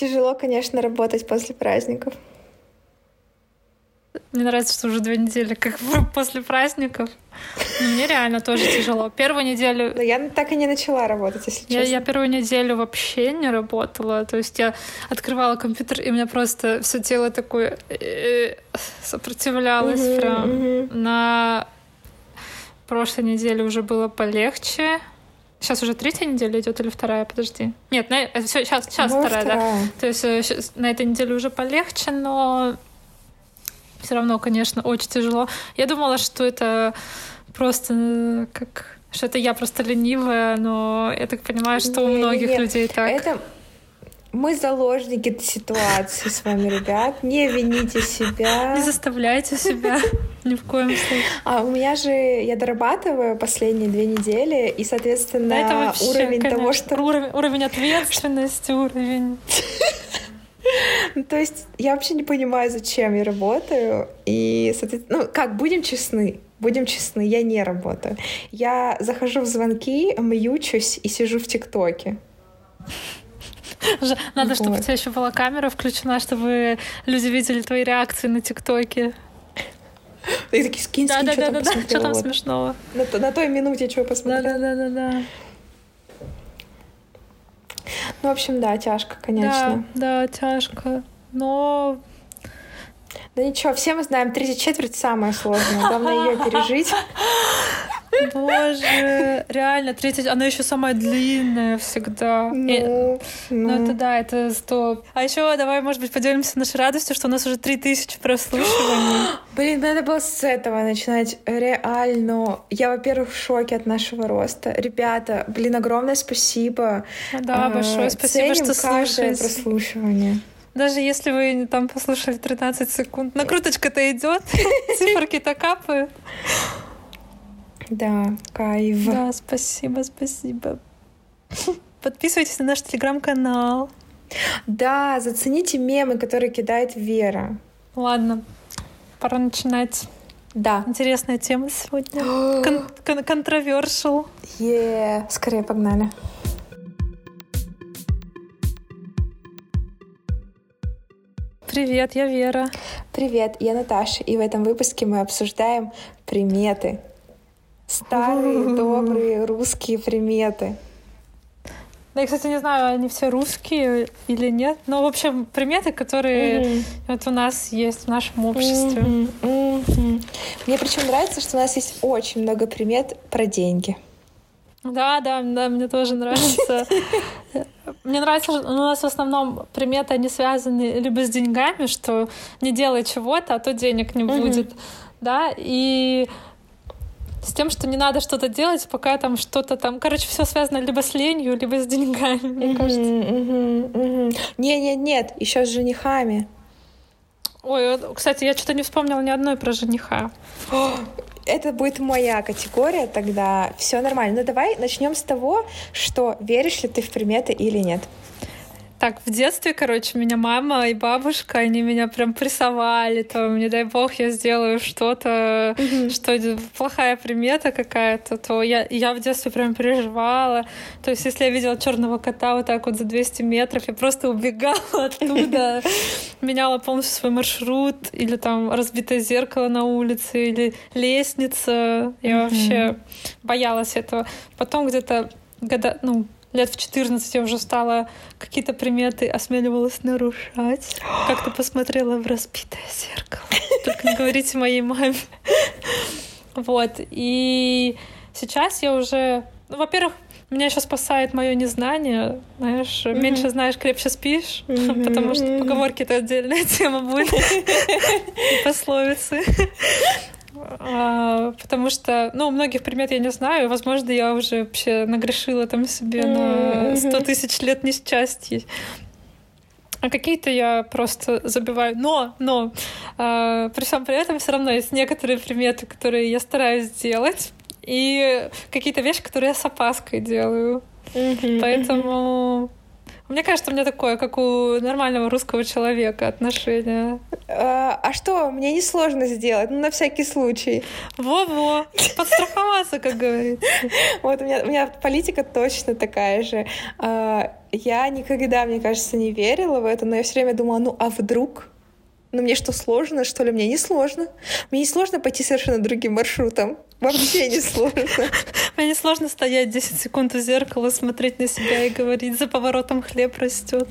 Тяжело, конечно, работать после праздников. Мне нравится, что уже две недели как после праздников. Но мне реально тоже тяжело. Первую неделю... Но я так и не начала работать, если я, честно. Я первую неделю вообще не работала. То есть я открывала компьютер, и у меня просто все тело такое э, сопротивлялось угу, прям. Угу. На прошлой неделе уже было полегче. Сейчас уже третья неделя идет или вторая? Подожди. Нет, на, все, сейчас, сейчас вторая, вторая, да. То есть сейчас, э, на этой неделе уже полегче, но все равно, конечно, очень тяжело. Я думала, что это просто э, как что это я просто ленивая, но я так понимаю, что не, у многих не. людей так. Это мы заложники ситуации с вами, ребят. Не вините себя. Не заставляйте себя ни в коем случае. А у меня же я дорабатываю последние две недели, и, соответственно, да, это вообще, уровень конечно, того, что... Уровень, уровень ответственности, уровень... Ну, то есть я вообще не понимаю, зачем я работаю. И, соответственно, ну, как, будем честны, будем честны, я не работаю. Я захожу в звонки, мьючусь и сижу в ТикТоке. Надо, чтобы у тебя еще была камера включена, чтобы люди видели твои реакции на ТикТоке. И такие, скинь, скинь, да, что да, там да, Что там смешного? На, на той минуте что посмотрел. Да, да, да, да, да. Ну, в общем, да, тяжко, конечно. Да, да, тяжко. Но да ничего, все мы знаем, третья четверть самая сложная. Главное ее пережить. Боже, реально, третья, она еще самая длинная всегда. Ну, И, ну. ну это да, это стоп. А еще давай, может быть, поделимся нашей радостью, что у нас уже 3000 прослушиваний. Блин, надо было с этого начинать. Реально. Я, во-первых, в шоке от нашего роста. Ребята, блин, огромное спасибо. Да, большое спасибо, Ценим что слушаете. прослушивание. Даже если вы там послушали 13 секунд, накруточка-то идет, циферки-то капают. Да, кайф. Да, спасибо, спасибо. Подписывайтесь на наш телеграм-канал. Да, зацените мемы, которые кидает Вера. Ладно, пора начинать. Да. Интересная тема сегодня. Кон- кон- контровершил. Yeah. Скорее погнали. Привет, я Вера. Привет, я Наташа, и в этом выпуске мы обсуждаем приметы. Старые, добрые русские приметы. Я, кстати, не знаю, они все русские или нет. Но, в общем, приметы, которые mm-hmm. вот у нас есть в нашем обществе. Mm-hmm. Mm-hmm. Мне причем нравится, что у нас есть очень много примет про деньги. Да, да, да, мне тоже нравится. Мне нравится, что у нас в основном приметы, они связаны либо с деньгами, что не делай чего-то, а то денег не будет, да, и с тем, что не надо что-то делать, пока там что-то там... Короче, все связано либо с ленью, либо с деньгами, мне кажется. Не, нет, нет, еще с женихами. Ой, кстати, я что-то не вспомнила ни одной про жениха это будет моя категория тогда. Все нормально. Ну давай начнем с того, что веришь ли ты в приметы или нет. Так, в детстве, короче, меня мама и бабушка, они меня прям прессовали, там, не дай бог, я сделаю что-то, mm-hmm. что плохая примета какая-то, то я, я в детстве прям переживала. То есть, если я видела черного кота вот так вот за 200 метров, я просто убегала оттуда, меняла полностью свой маршрут, или там разбитое зеркало на улице, или лестница. Я вообще боялась этого. Потом где-то года, ну, лет в 14 я уже стала какие-то приметы осмеливалась нарушать. Как-то посмотрела в разбитое зеркало. Только не говорите моей маме. Вот. И сейчас я уже... Ну, во-первых, меня еще спасает мое незнание. Знаешь, mm-hmm. меньше знаешь, крепче спишь. Mm-hmm. Потому что поговорки это отдельная тема будет. Пословицы. А, потому что, ну, многих примет я не знаю. Возможно, я уже вообще нагрешила там себе на сто тысяч лет несчастья. А какие-то я просто забиваю. Но, но э, при всем при этом все равно есть некоторые приметы, которые я стараюсь сделать, и какие-то вещи, которые я с опаской делаю. Mm-hmm. Поэтому мне кажется, у меня такое, как у нормального русского человека отношение. А, а что, мне несложно сделать, ну, на всякий случай. Во-во, подстраховаться, как говорится. Вот у меня, у меня политика точно такая же. А, я никогда, мне кажется, не верила в это, но я все время думала, ну а вдруг? Ну мне что, сложно, что ли? Мне не сложно. Мне не сложно пойти совершенно другим маршрутом. Вообще не сложно. Мне не сложно стоять 10 секунд у зеркала, смотреть на себя и говорить, за поворотом хлеб растет.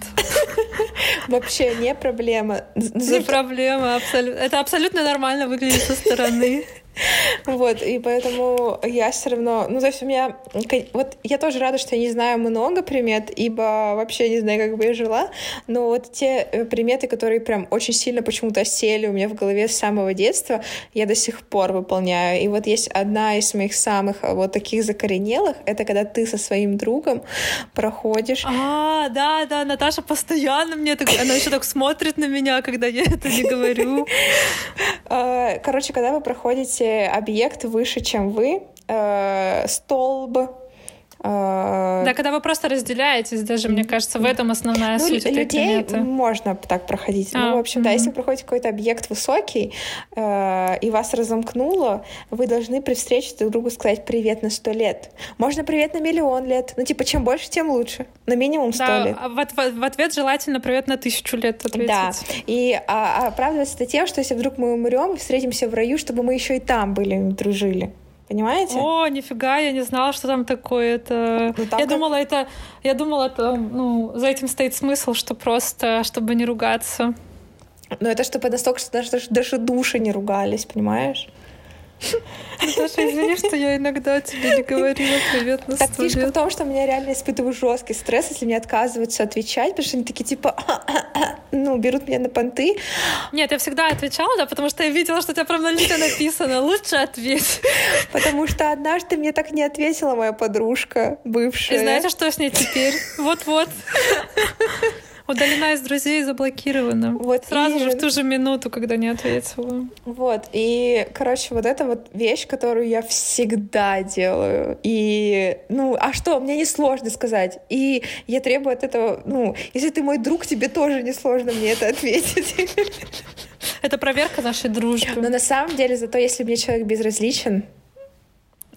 Вообще не проблема. Не проблема, абсолютно. Это абсолютно нормально выглядит со стороны. Вот, и поэтому я все равно... Ну, то есть у меня... Вот я тоже рада, что я не знаю много примет, ибо вообще не знаю, как бы я жила, но вот те э, приметы, которые прям очень сильно почему-то сели у меня в голове с самого детства, я до сих пор выполняю. И вот есть одна из моих самых а, вот таких закоренелых, это когда ты со своим другом проходишь... А, да, да, Наташа постоянно мне так... Она еще так смотрит на меня, когда я это не говорю. А, короче, когда вы проходите объект выше, чем вы, э, столб, да, когда вы просто разделяетесь, даже, мне кажется, в этом основная ну, суть людей этой приметы. можно так проходить. А, ну, в общем, mm-hmm. да, если вы проходите какой-то объект высокий, э, и вас разомкнуло, вы должны при встрече друг другу сказать «привет» на сто лет. Можно «привет» на миллион лет. Ну, типа, чем больше, тем лучше. На минимум сто да, лет. А в, в, в ответ желательно «привет» на тысячу лет ответить. Да, и а, оправдывается это тем, что если вдруг мы умрем и встретимся в раю, чтобы мы еще и там были, дружили. Понимаете? О, нифига, я не знала, что там такое. Это... Ну, там я как... думала, это. Я думала, это, ну, за этим стоит смысл, что просто, чтобы не ругаться. Ну, это чтобы настолько, что даже, даже души не ругались, понимаешь? Наташа, извини, что я иногда тебе не говорила привет на Так фишка в том, что меня реально испытываю жесткий стресс, если мне отказываются отвечать, потому что они такие типа, ну, берут меня на понты. Нет, я всегда отвечала, да, потому что я видела, что у тебя прям на лице написано, лучше ответь. Потому что однажды мне так не ответила моя подружка, бывшая. И знаете, что с ней теперь? Вот-вот. Удалена из друзей, заблокирована. Вот Сразу и... же в ту же минуту, когда не ответила. Вот. И, короче, вот это вот вещь, которую я всегда делаю. И, ну, а что, мне несложно сказать. И я требую от этого, ну, если ты мой друг, тебе тоже несложно мне это ответить. Это проверка нашей дружбы. Но на самом деле, зато если мне человек безразличен,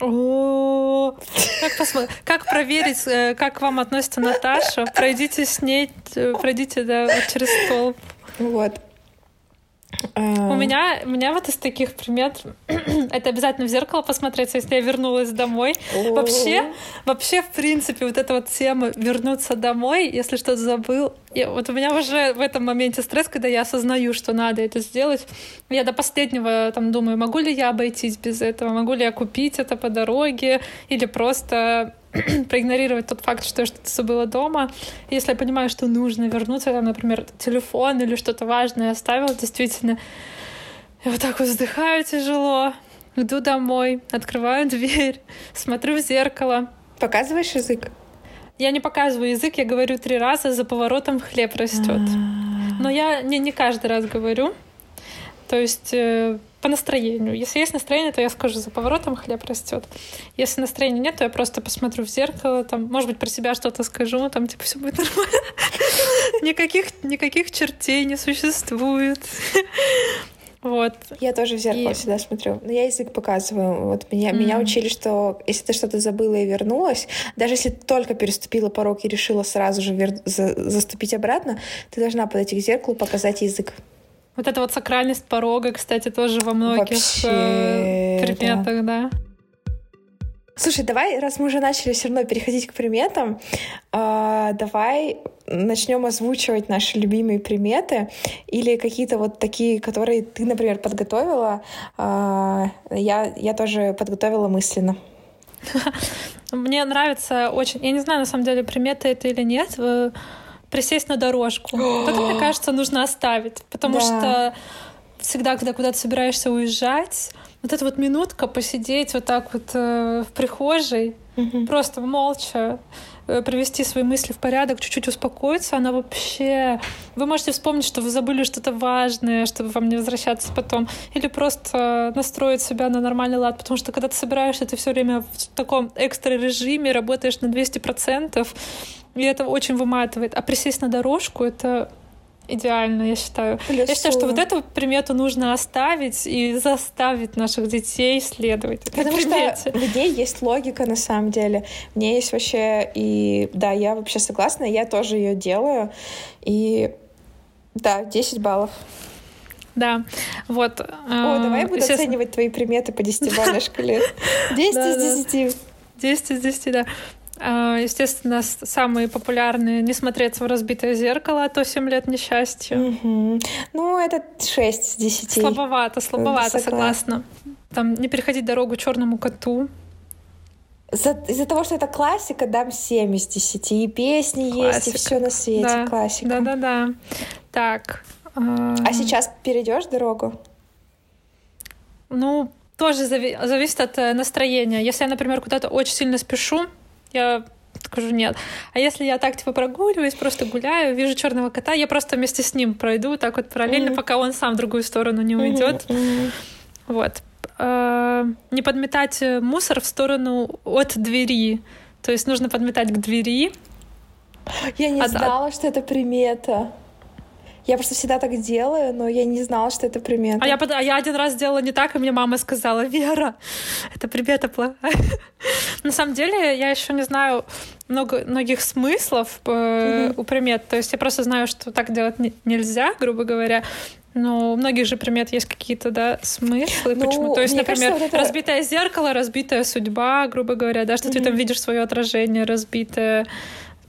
о, как, посмотри, как проверить, э, как к вам относится Наташа? Пройдите с ней, э, пройдите да, через стол. Вот. У а. меня, у меня вот из таких примет это обязательно в зеркало посмотреться, если я вернулась домой. Вообще, вообще, в принципе, вот эта вот тема вернуться домой, если что-то забыл. И вот у меня уже в этом моменте стресс, когда я осознаю, что надо это сделать. Я до последнего там думаю, могу ли я обойтись без этого, могу ли я купить это по дороге или просто проигнорировать тот факт, что я что-то забыла дома. Если я понимаю, что нужно вернуться, там, например, телефон или что-то важное оставила, действительно, я вот так вот вздыхаю тяжело, иду домой, открываю дверь, смотрю в зеркало. Показываешь язык? Я не показываю язык, я говорю три раза, за поворотом хлеб растет. Но я не, не каждый раз говорю. То есть э, по настроению. Если есть настроение, то я скажу, за поворотом хлеб растет. Если настроения нет, то я просто посмотрю в зеркало, там, может быть, про себя что-то скажу, там, типа, все будет нормально. Никаких, никаких чертей не существует. Вот. Я тоже в зеркало и... всегда смотрю. Но я язык показываю. Вот меня, mm. меня учили, что если ты что-то забыла и вернулась, даже если ты только переступила порог и решила сразу же вер... за... заступить обратно, ты должна подойти к зеркалу, показать язык. Вот эта вот сакральность порога, кстати, тоже во многих Вообще, э, предметах, да. да. Слушай, давай, раз мы уже начали все равно переходить к приметам, э, давай начнем озвучивать наши любимые приметы или какие-то вот такие, которые ты, например, подготовила. Э, я, я тоже подготовила мысленно. Мне нравится очень, я не знаю, на самом деле, приметы это или нет, присесть на дорожку. это, мне кажется, нужно оставить, потому да. что всегда, когда куда-то собираешься уезжать, вот эта вот минутка посидеть вот так вот э, в прихожей, угу. просто молча э, привести свои мысли в порядок, чуть-чуть успокоиться, она вообще... Вы можете вспомнить, что вы забыли что-то важное, чтобы вам не возвращаться потом, или просто настроить себя на нормальный лад, потому что когда ты собираешься, ты все время в таком экстра режиме, работаешь на 200%, и это очень выматывает. А присесть на дорожку — это идеально, я считаю. Плюсую. Я считаю, что вот эту примету нужно оставить и заставить наших детей следовать этой Потому примете. что у людей есть логика на самом деле. Мне есть вообще и да, я вообще согласна, я тоже ее делаю. И да, 10 баллов. Да, вот. О, давай я буду естественно, оценивать твои приметы по десятибалльной шкале. 10 Да, да. из 10. 10 из 10, да. А, Естественно, с- самые популярные «Не смотреться в разбитое зеркало», а то 7 лет несчастья. Мгм. Ну, это 6 из 10. Слабовато, слабовато, Согласна. согласна. Там «Не переходить дорогу черному коту». За- Из-за того, что это классика, дам 7 из 10. И песни есть, и Классика. все на свете. Да, Классика. Да-да-да. Так. А сейчас перейдешь дорогу? Ну, тоже зави- зависит от э, настроения. Если я, например, куда-то очень сильно спешу, я скажу нет. А если я так типа прогуливаюсь, просто гуляю, вижу черного кота, я просто вместе с ним пройду так вот параллельно, Мгм. пока он сам в другую сторону не уйдет. Мгм. Вот. Э, Не подметать э, мусор в сторону от двери. То есть нужно подметать к двери. Я не А- а- знала, что это примета. Я просто всегда так делаю, но я не знала, что это примета. А я, а я один раз сделала не так, и мне мама сказала, Вера, это примета плохая. На самом деле, я еще не знаю много, многих смыслов э, у примет. То есть я просто знаю, что так делать не- нельзя, грубо говоря. Но у многих же примет есть какие-то, да, смыслы. Ну, почему? То есть, например, кажется, вот это- разбитое зеркало, разбитая судьба, грубо говоря, да, что ты Мгм. там видишь свое отражение разбитое.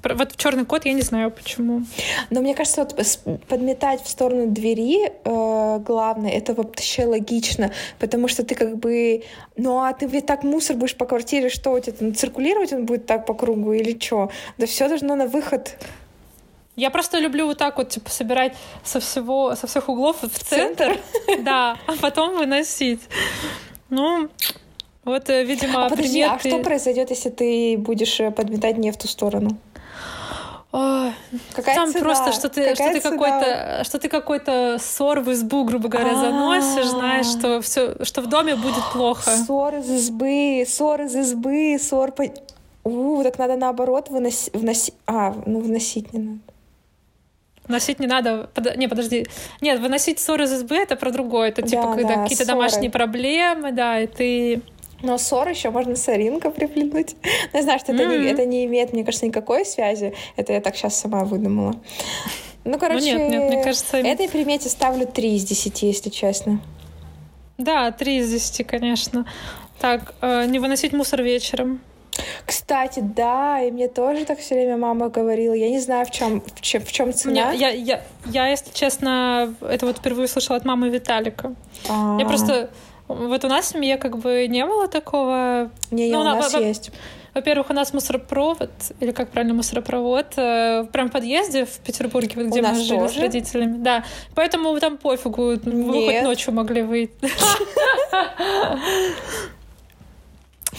Вот черный кот, я не знаю почему. Но мне кажется, вот подметать в сторону двери э, главное, это вообще логично, потому что ты как бы, ну а ты ведь так мусор будешь по квартире, что у тебя там циркулировать он будет так по кругу или что? Да все должно на выход. Я просто люблю вот так вот, типа, собирать со всего, со всех углов в центр, да, а потом выносить. Ну, вот, э, видимо, А подожди, а приметы- что произойдет, если ты будешь э, подметать не в ту сторону? Ой, Какая Там цена? просто, что ты, что Какая ты цена? какой-то, что ты какой-то ссор в избу, грубо говоря, заносишь, знаешь, что все, что в доме будет плохо. Ссор из избы, ссор из избы, ссор по... У, так надо наоборот выносить, вносить... А, ну вносить не надо. Носить не надо. Под- Не, подожди. Нет, выносить ссор из избы это про другое. Это типа Да, когда да, какие-то ссоры. домашние проблемы, да, и ты. Но ссор еще можно соринка приплюнуть. Но я знаю, что это, не, Мгм. это не имеет, мне кажется, никакой связи. Это я так сейчас сама выдумала. Ну, короче, нет, нет, мне кажется, этой примете ставлю 3 из 10, если честно. Да, три из десяти, конечно. Так, э, не выносить мусор вечером. Кстати, да, и мне тоже так все время мама говорила. Я не знаю, в чем в чем, в чем цена. я, я, я, если честно, это вот впервые слышала от мамы Виталика. А, Я просто... Вот у нас в семье как бы не было такого... Не, не, ну, у на- нас во- есть. Во-первых, у нас мусоропровод, или как правильно, мусоропровод, э, прям в подъезде в Петербурге, вот где У мы жили с тоже? родителями. Да, поэтому там пофигу, вы хоть Нет. ночью могли выйти.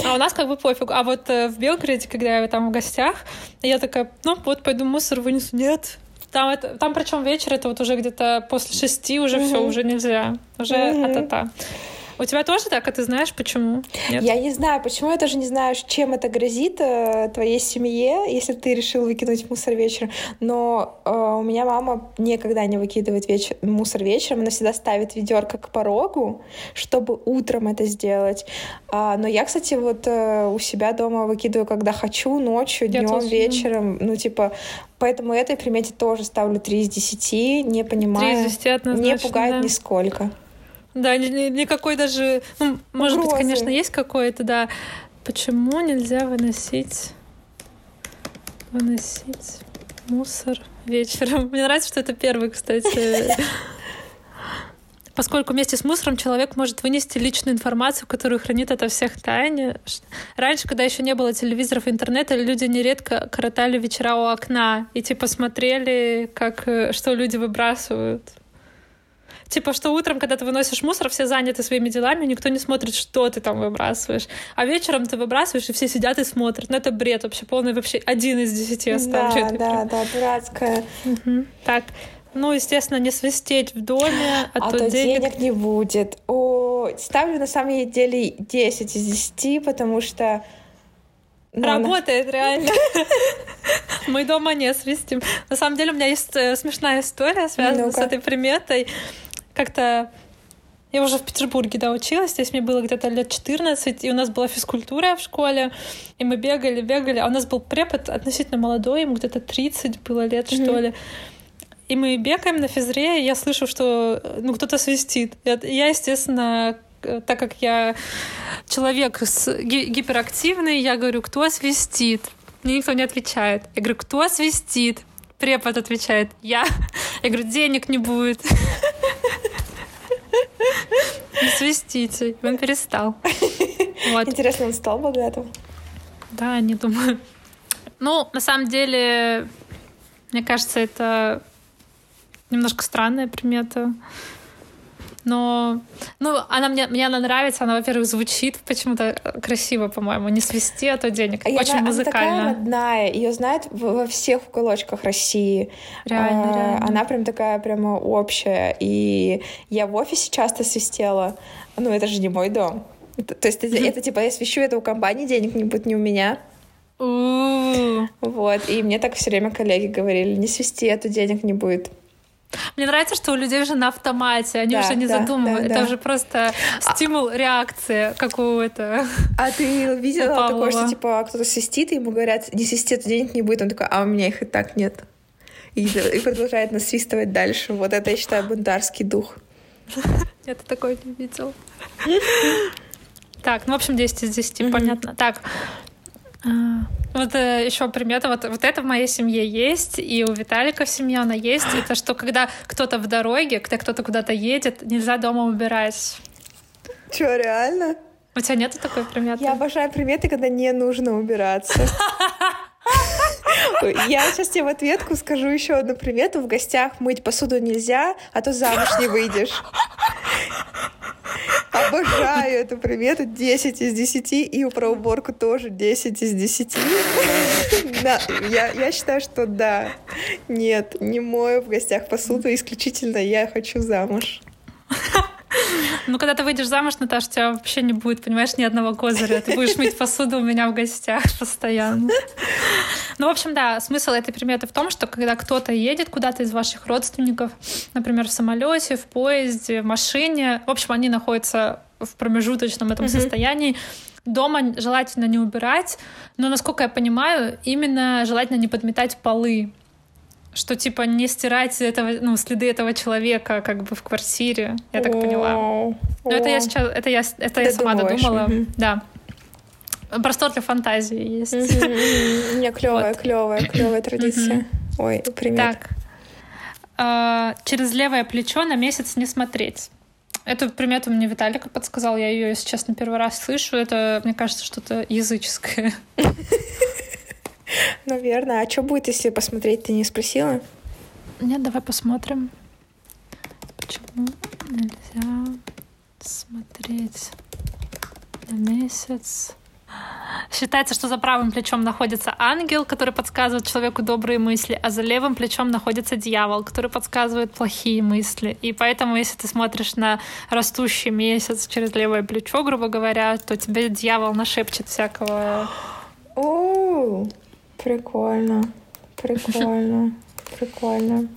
А у нас как бы пофигу. А вот э, в Белгороде, когда я там в гостях, я такая, ну вот пойду мусор вынесу. Нет. Там, это, там причем вечер, это вот уже где-то после шести уже все, уже нельзя. Уже Мгм. а-та-та. У тебя тоже так, а ты знаешь, почему? Нет? Я не знаю, почему я тоже не знаю, чем это грозит э, твоей семье, если ты решил выкинуть мусор вечером. Но э, у меня мама никогда не выкидывает вечер, мусор вечером, она всегда ставит ведерко к порогу, чтобы утром это сделать. А, но я, кстати, вот э, у себя дома выкидываю, когда хочу, ночью, днем, вечером. Ну, типа, поэтому этой примете тоже ставлю 3 из 10, не понимаю. из десяти однозначно, Не пугает да. нисколько. Да, ни- ни- никакой даже... Ну, может быть, Угрозы. конечно, есть какое-то, да. Почему нельзя выносить... Выносить мусор вечером? Мне нравится, что это первый, кстати. Поскольку вместе с мусором человек может вынести личную информацию, которую хранит ото всех тайне. Раньше, когда еще не было телевизоров и интернета, люди нередко коротали вечера у окна и типа смотрели, как, э, что люди выбрасывают. Типа, что утром, когда ты выносишь мусор, все заняты своими делами, никто не смотрит, что ты там выбрасываешь. А вечером ты выбрасываешь, и все сидят и смотрят. Ну, это бред вообще полный, вообще один из десяти оставлю. Да, да, прям. да, дурацкая. Мгм. Так, ну, естественно, не свистеть в доме, а, А то, то денег... денег не будет. О, ставлю на самом деле 10 из 10, потому что Работает, реально. Мы дома не свистим. На самом деле у меня есть э, смешная история, связанная с этой приметой. Как-то я уже в Петербурге, да, училась. Здесь мне было где-то лет 14, и у нас была физкультура в школе, и мы бегали, бегали. А у нас был препод относительно молодой, ему где-то 30 было лет, mm-hmm. что ли. И мы бегаем на физре, и я слышу, что ну, кто-то свистит. Я, естественно, так как я человек гиперактивный, я говорю, кто свистит? Мне никто не отвечает. Я говорю, кто свистит? Препод отвечает, я. Я говорю, денег не будет. Не свистите. Он перестал. Вот. Интересно, он стал богатым? Да, не думаю. Ну, на самом деле, мне кажется, это немножко странная примета. Но, ну, она мне, мне она нравится, она, во-первых, звучит почему-то красиво, по-моему, не свисти, а то денег. А Очень она, музыкально. Она такая родная, ее знают во всех уголочках России. Реально, а, реально. Она прям такая прямо общая. И я в офисе часто свистела. Ну, это же не мой дом. Это, то есть это, это типа я свищу, это у компании денег не будет, не у меня. Вот, и мне так все время коллеги говорили, не свисти, это денег не будет. Мне нравится, что у людей уже на автомате, они да, уже не да, задумывают. Да, это да. уже просто стимул, реакция, как у это. А ты видела такое, что типа кто-то свистит, и ему говорят, не свисти, то денег не будет. Он такой, а у меня их и так нет. И, и продолжает насвистывать дальше. Вот это, я считаю, бунтарский дух. Я то такое не видел. Так, ну, в общем, 10 из 10, понятно. Так, а, вот э, еще примета, вот, вот это в моей семье есть, и у Виталика в семье она есть. Это что, когда кто-то в дороге, когда кто-то куда-то едет, нельзя дома убирать. Че, реально? У тебя нету такой приметы? Я обожаю приметы, когда не нужно убираться. Я сейчас тебе в ответку скажу еще одну примету. В гостях мыть посуду нельзя, а то замуж не выйдешь. Обожаю эту примету. 10 из 10. И про уборку тоже 10 из 10. Да, я, я считаю, что да. Нет, не мою в гостях посуду. Исключительно я хочу замуж. Ну, когда ты выйдешь замуж, Наташа, у тебя вообще не будет, понимаешь, ни одного козыря. Ты будешь мыть посуду у меня в гостях постоянно. Ну, в общем, да, смысл этой приметы в том, что когда кто-то едет куда-то из ваших родственников, например, в самолете, в поезде, в машине, в общем, они находятся в промежуточном этом состоянии, дома желательно не убирать, но, насколько я понимаю, именно желательно не подметать полы что типа не стирать этого, ну, следы этого человека как бы в квартире, я так поняла. Но это я сейчас, это я, это я сама додумала, да. Простор для фантазии есть. Не клевая, клевая, клевая традиция. Ой, привет. Так. А, через левое плечо на месяц не смотреть. Эту примету мне Виталика подсказал, я ее, если честно, первый раз слышу. Это, мне кажется, что-то языческое. Наверное. А что будет, если посмотреть, ты не спросила? Нет, давай посмотрим. Почему нельзя смотреть на месяц? Считается, что за правым плечом находится ангел, который подсказывает человеку добрые мысли, а за левым плечом находится дьявол, который подсказывает плохие мысли. И поэтому, если ты смотришь на растущий месяц через левое плечо, грубо говоря, то тебе дьявол нашепчет всякого. О, прикольно, прикольно, прикольно.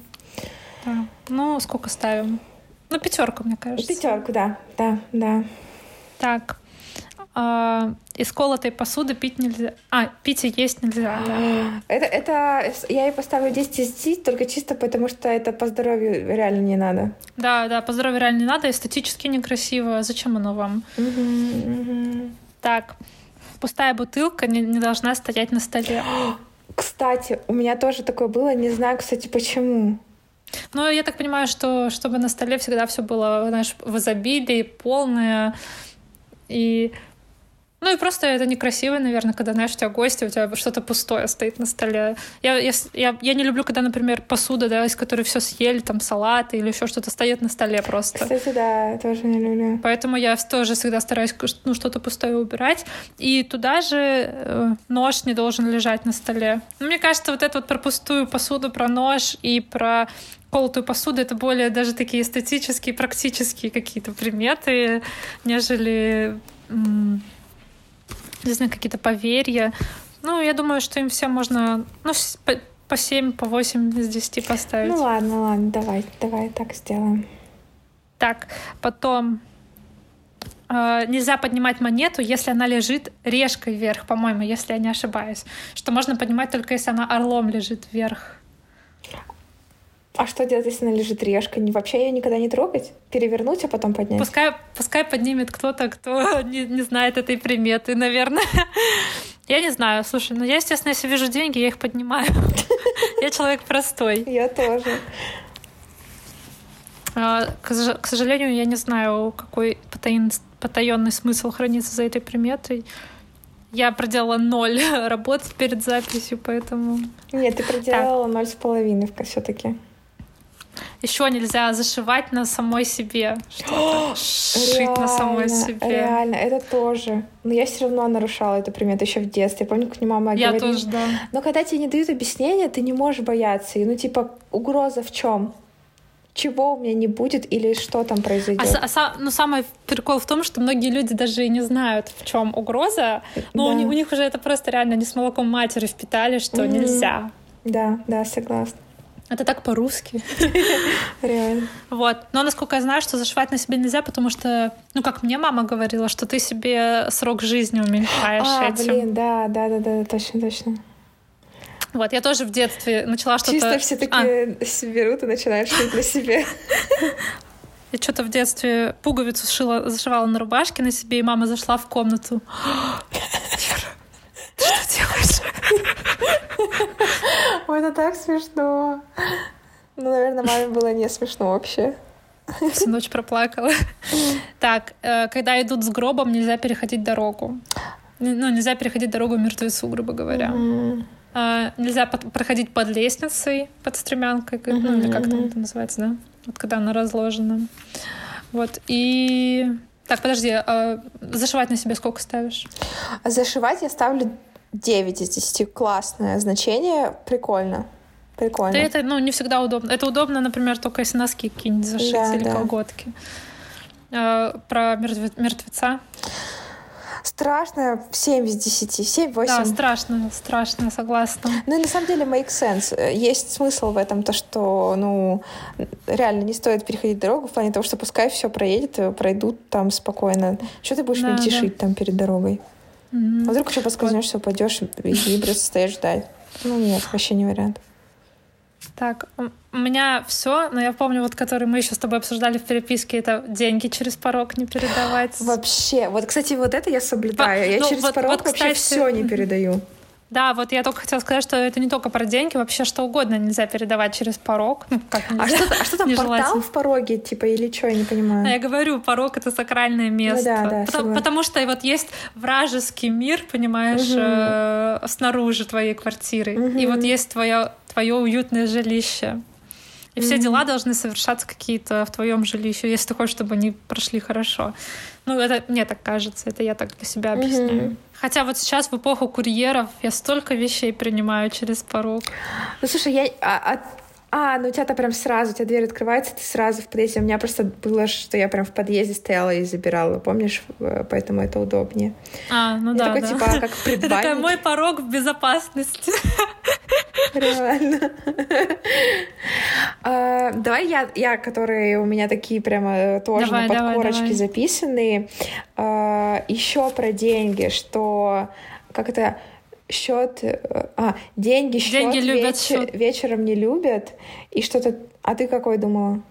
Да. Ну, сколько ставим? Ну, пятерку, мне кажется. Пятерку, да, да, да. Так. А, из колотой посуды пить нельзя. А, пить и есть нельзя. Да. Это, это я ей поставлю 10 из 10, только чисто потому, что это по здоровью реально не надо. Да, да, по здоровью реально не надо, эстетически некрасиво. Зачем оно вам? Угу, угу. Так, пустая бутылка не, не должна стоять на столе. Кстати, у меня тоже такое было, не знаю, кстати, почему. Ну, я так понимаю, что чтобы на столе всегда все было, знаешь, в изобилии, полное. И ну и просто это некрасиво, наверное, когда, знаешь, у тебя гости, у тебя что-то пустое стоит на столе. Я, я, я, я не люблю, когда, например, посуда, да, из которой все съели, там салаты или еще что-то стоит на столе просто. Кстати, да, тоже не люблю. Поэтому я тоже всегда стараюсь ну, что-то пустое убирать. И туда же э, нож не должен лежать на столе. Ну, мне кажется, вот это вот про пустую посуду, про нож и про колотую посуду это более даже такие эстетические, практические какие-то приметы, нежели не знаю, какие-то поверья. Ну, я думаю, что им всем можно ну, по, по 7, по 8 из 10 поставить. Ну ладно, ладно, давай, давай так сделаем. Так, потом э, нельзя поднимать монету, если она лежит решкой вверх, по-моему, если я не ошибаюсь. Что можно поднимать только если она орлом лежит вверх. А что делать, если она лежит решкой? Вообще ее никогда не трогать? Перевернуть, а потом поднять? Пускай, пускай поднимет кто-то, кто не, не знает этой приметы, наверное. Я не знаю, слушай, ну я, естественно, если вижу деньги, я их поднимаю. Я человек простой. Я тоже. А, к сожалению, я не знаю, какой потаенный смысл хранится за этой приметой. Я проделала ноль работ перед записью, поэтому... Нет, ты проделала ноль с половиной все-таки. Еще нельзя зашивать на самой себе. Что-то шить реально, на самой себе. Реально, это тоже. Но я все равно нарушала эту примету еще в детстве. Я помню, как мне мама я говорила. Я тоже, да. Но когда тебе не дают объяснения, ты не можешь бояться. И, ну, типа, угроза в чем? чего у меня не будет или что там произойдет. А, а, ну, самый прикол в том, что многие люди даже и не знают, в чем угроза. Но да. у, них, у них уже это просто реально не с молоком матери впитали, что mm-hmm. нельзя. Да, да, согласна. Это так по-русски. Реально. Вот. Но насколько я знаю, что зашивать на себе нельзя, потому что, ну, как мне мама говорила, что ты себе срок жизни уменьшаешь а, этим. блин, да, да, да, да, точно, точно. Вот, я тоже в детстве начала что-то... Чисто все такие а. берут и начинают шить на себе. Я что-то в детстве пуговицу сшила, зашивала на рубашке на себе, и мама зашла в комнату. Что делаешь? Ой, это так смешно. Ну, наверное, маме было не смешно вообще. Всю ночь проплакала. Так, э, когда идут с гробом, нельзя переходить дорогу. Ну, нельзя переходить дорогу мертвецу, грубо говоря. А, нельзя проходить под лестницей, под стремянкой, ну, или как там это называется, да? Вот когда она разложена. Вот, и... Так, подожди, а зашивать на себе сколько ставишь? Зашивать я ставлю 9 из 10. Классное значение. Прикольно. Прикольно. Да это, ну, не всегда удобно. Это удобно, например, только если носки какие-нибудь зашить да, или да. колготки. А, про мертвеца. Страшно 7 из 10, 7-8. Да, страшно, страшно, согласна. Ну и на самом деле make sense. Есть смысл в этом, то что, ну, реально не стоит переходить дорогу в плане того, что пускай все проедет, пройдут там спокойно. Что ты будешь да, мельтешить да. там перед дорогой? Mm-hmm. А вдруг еще поскользнешься, упадешь и просто стоишь ждать. Ну нет, вообще не вариант. Так, у меня все, но я помню, вот который мы еще с тобой обсуждали в переписке, это деньги через порог не передавать. Вообще. Вот, кстати, вот это я соблюдаю. По, я ну, через вот, порог вот, вообще кстати, все не передаю. Да, вот я только хотела сказать, что это не только про деньги, вообще что угодно нельзя передавать через порог. Ну, как нельзя? А, что, а что там, портал в пороге, типа, или что, я не понимаю? А я говорю, порог — это сакральное место. Ну, да, да, потому, потому что вот есть вражеский мир, понимаешь, угу. э, снаружи твоей квартиры, угу. и вот есть твое, твое уютное жилище. И mm-hmm. все дела должны совершаться какие-то в твоем жилище, если ты хочешь, чтобы они прошли хорошо. Ну, это мне так кажется, это я так для себя объясняю. Mm-hmm. Хотя вот сейчас в эпоху курьеров я столько вещей принимаю через порог. Ну, слушай, я... А, а... А, ну у тебя-то прям сразу, у тебя дверь открывается, ты сразу в подъезде. У меня просто было, что я прям в подъезде стояла и забирала, помнишь? Поэтому это удобнее. А, ну я да, такой, да. типа, как предбанник. Это такой мой порог в безопасности. Реально. а, давай я, я, которые у меня такие прямо э, тоже давай, на подкорочке давай, давай. записанные. А, еще про деньги, что как это счет, э, а деньги, счет, деньги любят веч, счет. вечером не любят и что-то. А ты какой думала?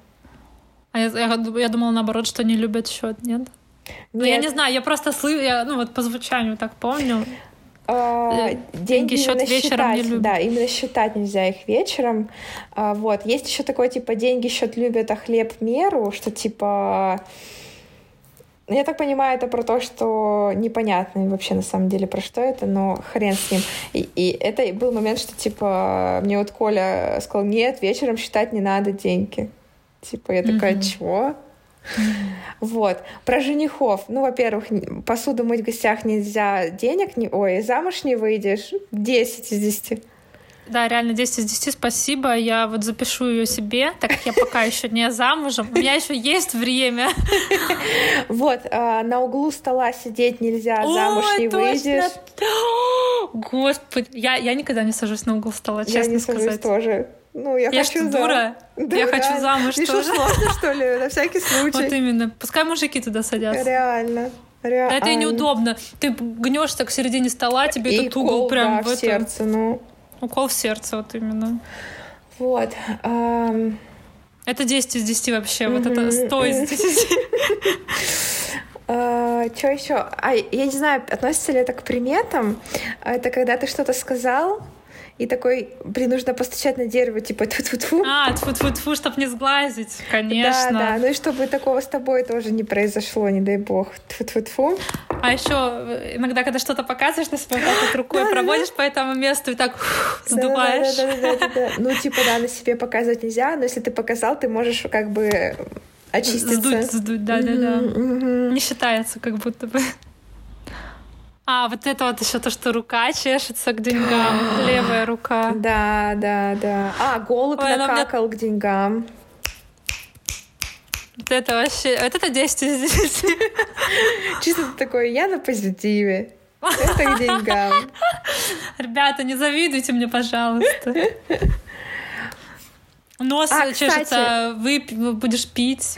А я, я, я думала наоборот, что не любят счет, нет? нет. Ну я не знаю, я просто слышу, я ну вот по звучанию так помню. А, э, деньги, деньги счет вечером считать, не любят. Да, именно считать нельзя их вечером. А, вот. Есть еще такое, типа, деньги счет любят, а хлеб меру, что типа... Я так понимаю, это про то, что непонятно вообще на самом деле про что это, но хрен с ним. И, и это был момент, что типа мне вот Коля сказал, нет, вечером считать не надо деньги. Типа я такая, mm-hmm. чего? Вот. Про женихов. Ну, во-первых, посуду мыть в гостях нельзя, денег не... Ой, замуж не выйдешь. 10 из 10. Да, реально 10 из 10, спасибо. Я вот запишу ее себе, так как я пока еще не замужем. У меня еще есть время. Вот, а, на углу стола сидеть нельзя, замуж не выйдешь. Господи, я, никогда не сажусь на угол стола, честно я не сказать. Сажусь тоже. Ну, я, я хочу что, дура? Да, я хочу замуж Ты тоже. сложно, что ли, на всякий случай? Вот именно. Пускай мужики туда садятся. Реально. Реально. Да это и неудобно. Ты гнешься к середине стола, тебе и этот угол прям да, в, в это... сердце, ну. Укол в сердце, вот именно. Вот. Эм... Это 10 из 10 вообще, mm-hmm. вот это 100 из 10. Uh, что еще? А, я не знаю, относится ли это к приметам. Это когда ты что-то сказал, и такой, блин, нужно постучать на дерево, типа тьфу тьфу тьфу А, тьфу тьфу тьфу чтобы не сглазить, конечно. Да, да, ну и чтобы такого с тобой тоже не произошло, не дай бог. тьфу тьфу тьфу А еще иногда, когда что-то показываешь на себя, так вот рукой проводишь по этому месту и так сдуваешь. Ну, типа, да, на себе показывать нельзя, но если ты показал, ты можешь как бы очиститься. Сдуть, сдуть, да, да, да. Не считается, как будто бы. А, вот это вот еще то, что рука чешется к деньгам, левая рука. Да, да, да. А, голубь Ой, накакал меня... к деньгам. Вот это вообще... Вот это 10 из 10. Чисто такое, я на позитиве. Это к деньгам. Ребята, не завидуйте мне, пожалуйста. Нос а, чешется, кстати, выпь, будешь пить.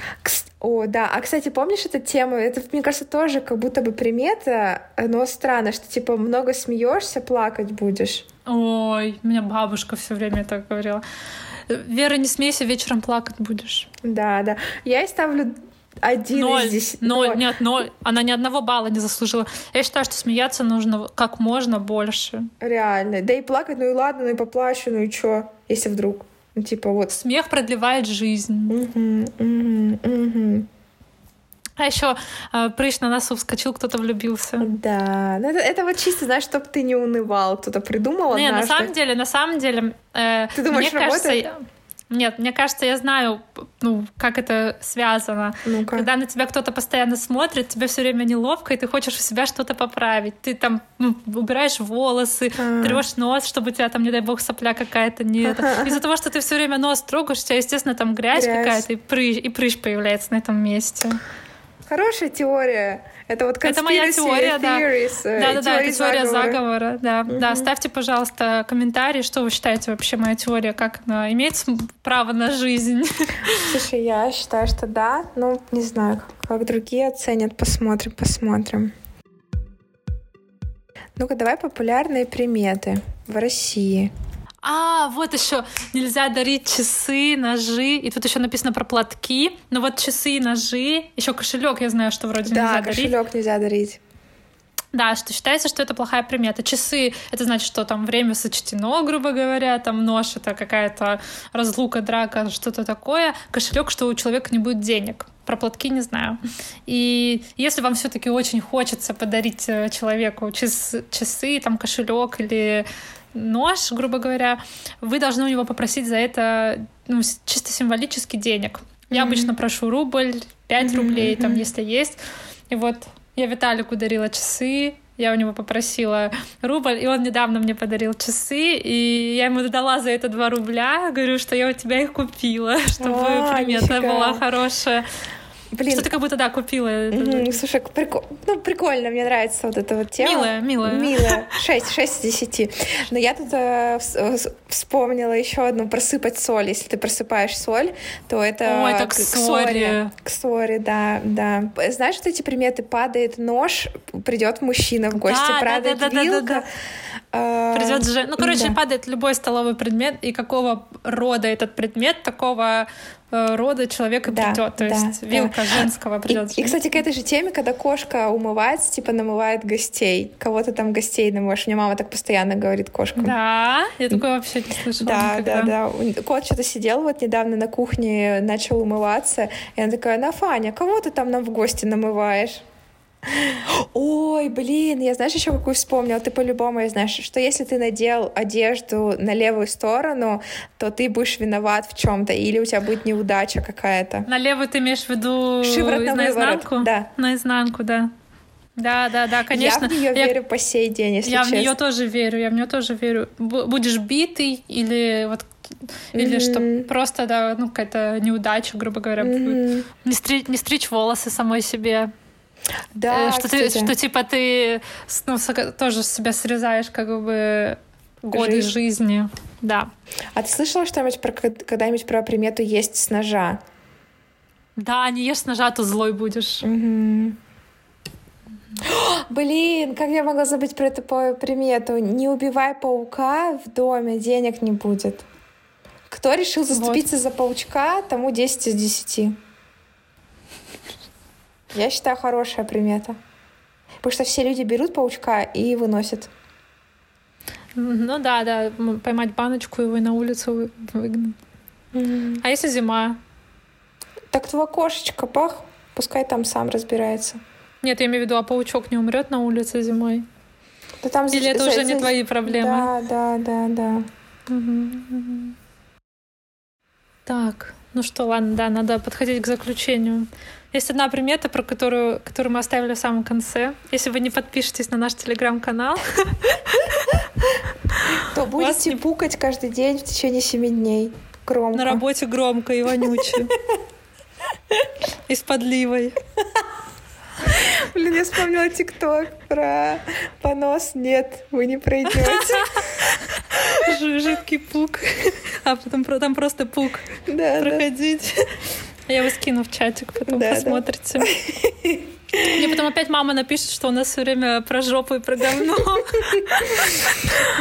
О, да. А, кстати, помнишь эту тему? Это, мне кажется, тоже как будто бы примета, но странно, что, типа, много смеешься, плакать будешь. Ой, у меня бабушка все время так говорила. Вера, не смейся, вечером плакать будешь. Да, да. Я и ставлю один ноль, из десяти. Ноль, нет, ноль. Она ни одного балла не заслужила. Я считаю, что смеяться нужно как можно больше. Реально. Да и плакать, ну и ладно, ну и поплачу, ну и чё, если вдруг. Типа вот. Смех продлевает жизнь. Угу, угу, угу. А еще э, прыщ на носу вскочил, кто-то влюбился. Да, ну это, это вот чисто, знаешь, чтобы ты не унывал, кто-то придумал Не, однажды. на самом деле, на самом деле... Э, ты думаешь, мне работает? кажется, нет, мне кажется, я знаю, ну, как это связано. ну -ка. Когда на тебя кто-то постоянно смотрит, тебе все время неловко, и ты хочешь у себя что-то поправить. Ты там ну, убираешь волосы, А. трешь нос, чтобы у тебя там, не дай бог, сопля какая-то не... Из-за того, что ты все время нос трогаешь, у тебя, естественно, там грязь, Грязь. какая-то, и прыщ, и прыщ появляется на этом месте. Хорошая теория. Это вот Это моя теория, да. theories, Да, да, да, это теория заговора. заговора. Да, да. Ставьте, пожалуйста, комментарии, что вы считаете вообще моя теория, как она имеет право на жизнь. Слушай, я считаю, что да. Ну, не знаю, как другие оценят. Посмотрим, посмотрим. Ну-ка, давай популярные приметы в России. А, вот еще нельзя дарить часы, ножи. И тут еще написано про платки. Но вот часы и ножи. Еще кошелек, я знаю, что вроде да, нельзя дарить. кошелек нельзя дарить. Да, что считается, что это плохая примета. Часы — это значит, что там время сочтено, грубо говоря, там нож — это какая-то разлука, драка, что-то такое. Кошелек, что у человека не будет денег. Про платки не знаю. И если вам все-таки очень хочется подарить э, человеку час- часы, там кошелек или нож, грубо говоря, вы должны у него попросить за это ну, чисто символически денег. Я Мгм. обычно прошу рубль, 5 Мгм, рублей, там, если есть. И вот я Виталику дарила часы, я у него попросила рубль, и он недавно мне подарил часы, и я ему дала за это 2 рубля, говорю, что я у тебя их купила, чтобы А, примета нифига. была хорошая. Блин, Что ты как будто, да, купила. Мгм, Слушай, прикол... ну, прикольно, мне нравится вот эта вот тема. Милая, милая. Милая. 6, 6 из 10. Но я тут э, э, вспомнила еще одну просыпать соль. Если ты просыпаешь соль, то это Ой, это к ссоре. ссоре. К ссоре, да, да. Знаешь, вот эти приметы? Падает нож, придет мужчина в гости, Да, да, падает да, да, да, вилка. э, Придет же. Ну, короче, да. падает любой столовый предмет, и какого рода этот предмет, такого э, рода человек и Да, придет. То да, есть да. вилка женского И, придет. и, кстати, к этой же теме, когда кошка умывается, типа намывает гостей. Кого-то там гостей намываешь. У меня мама так постоянно говорит кошкам. Да, я такое вообще не слышала Да, никогда. да, да. Кот что-то сидел вот недавно на кухне, начал умываться. И она такая, на, Фаня, кого ты там нам в гости намываешь? Ой, блин, я знаешь еще какую вспомнила? Ты по-любому я знаешь, что если ты надел одежду на левую сторону, то ты будешь виноват в чем-то, или у тебя будет неудача какая-то. На левую ты имеешь в виду Шиворот на выворот, наизнанку? да. Наизнанку, да. Да, да, да, конечно. Я в нее Я- верю по сей день, если Я в честно. нее тоже верю, я в нее тоже верю. Бу- Будешь битый или вот или что Мгм. просто да, ну какая-то неудача, грубо говоря, будет. Мгм. Не, стри- не стричь волосы самой себе. Да, Э, что, ты, кстати. что типа ты ну, с- тоже с себя срезаешь как бы годы Жизнь. жизни. Да. А ты слышала что-нибудь про когда-нибудь про примету есть с ножа? Да, не ешь с ножа, то злой будешь. Мгм. Блин, как я могла забыть про эту примету? Не убивай паука в доме, денег не будет. Кто решил заступиться за паучка, тому 10 из 10. Я считаю, хорошая примета. Потому что все люди берут паучка и выносят. Ну да, да, поймать баночку его и на улицу вы- выгнать. А если зима? Так твоя кошечка, пах, пускай там сам разбирается. Нет, я имею в виду, а паучок не умрет на улице зимой? Да там Или за- это за- уже не за- твои проблемы? Да, да, да, да. Мгм, мгм. Так, ну что, ладно, да, надо подходить к заключению. Есть одна примета, про которую, которую мы оставили в самом конце. Если вы не подпишетесь на наш телеграм-канал, То будете пукать каждый день в течение 7 дней. Громко. на работе громко и вонюче. И с подливой. Блин, я вспомнила ТикТок про понос. Нет, вы не пройдете. Жи- Жидкий пук. А потом там просто пук. Да, да. Я его скину в чатик, потом Да, да. Мне потом опять мама напишет, что у нас все время про жопу и про говно.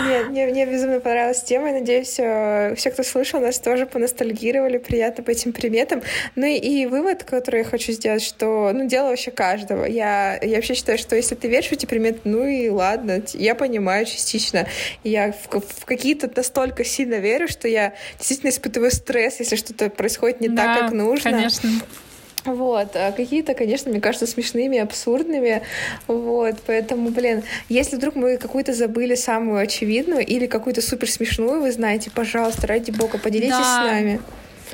Нет, мне, мне безумно понравилась тема. Надеюсь, все, все, кто слышал, нас тоже поностальгировали приятно по этим приметам. Ну и, и вывод, который я хочу сделать, что ну, дело вообще каждого. Я, я вообще считаю, что если ты веришь в эти приметы, ну и ладно, я понимаю частично. Я в, в какие-то настолько сильно верю, что я действительно испытываю стресс, если что-то происходит не так, Да, как нужно. Конечно. Вот, а какие-то, конечно, мне кажется, смешными, абсурдными. Вот, поэтому, блин, если вдруг мы какую-то забыли самую очевидную или какую-то супер смешную, вы знаете, пожалуйста, ради бога, поделитесь Да. с нами.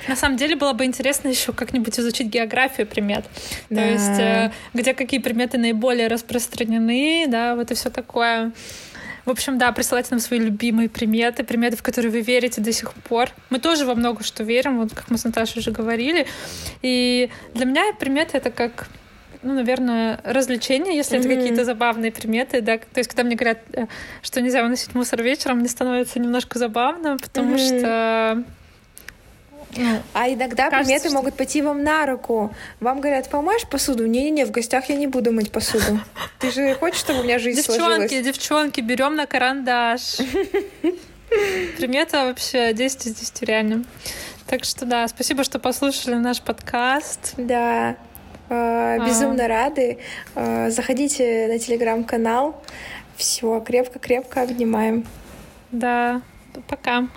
На самом деле было бы интересно еще как-нибудь изучить географию примет. Да. То есть, э, где какие приметы наиболее распространены, да, вот и все такое. В общем, да, присылайте нам свои любимые приметы, приметы, в которые вы верите до сих пор. Мы тоже во много что верим, вот как мы с Наташей уже говорили. И для меня приметы — это как ну, наверное, развлечения, если это Мгм. какие-то забавные приметы, да. То есть, когда мне говорят, э, что нельзя выносить мусор вечером, мне становится немножко забавно, потому Мгм. что ну, А иногда Кажется, приметы что- могут пойти вам на руку. Вам говорят, помоешь посуду? Не-не-не, в гостях я не буду мыть посуду. Ты же хочешь, чтобы у меня жизнь сложилась? Девчонки, девчонки, берем на карандаш. Примета вообще 10 из 10 реально. Так что да, спасибо, что послушали наш подкаст. Да, э, безумно рады. Э, Заходите на телеграм-канал. Все, крепко-крепко обнимаем. Да, пока.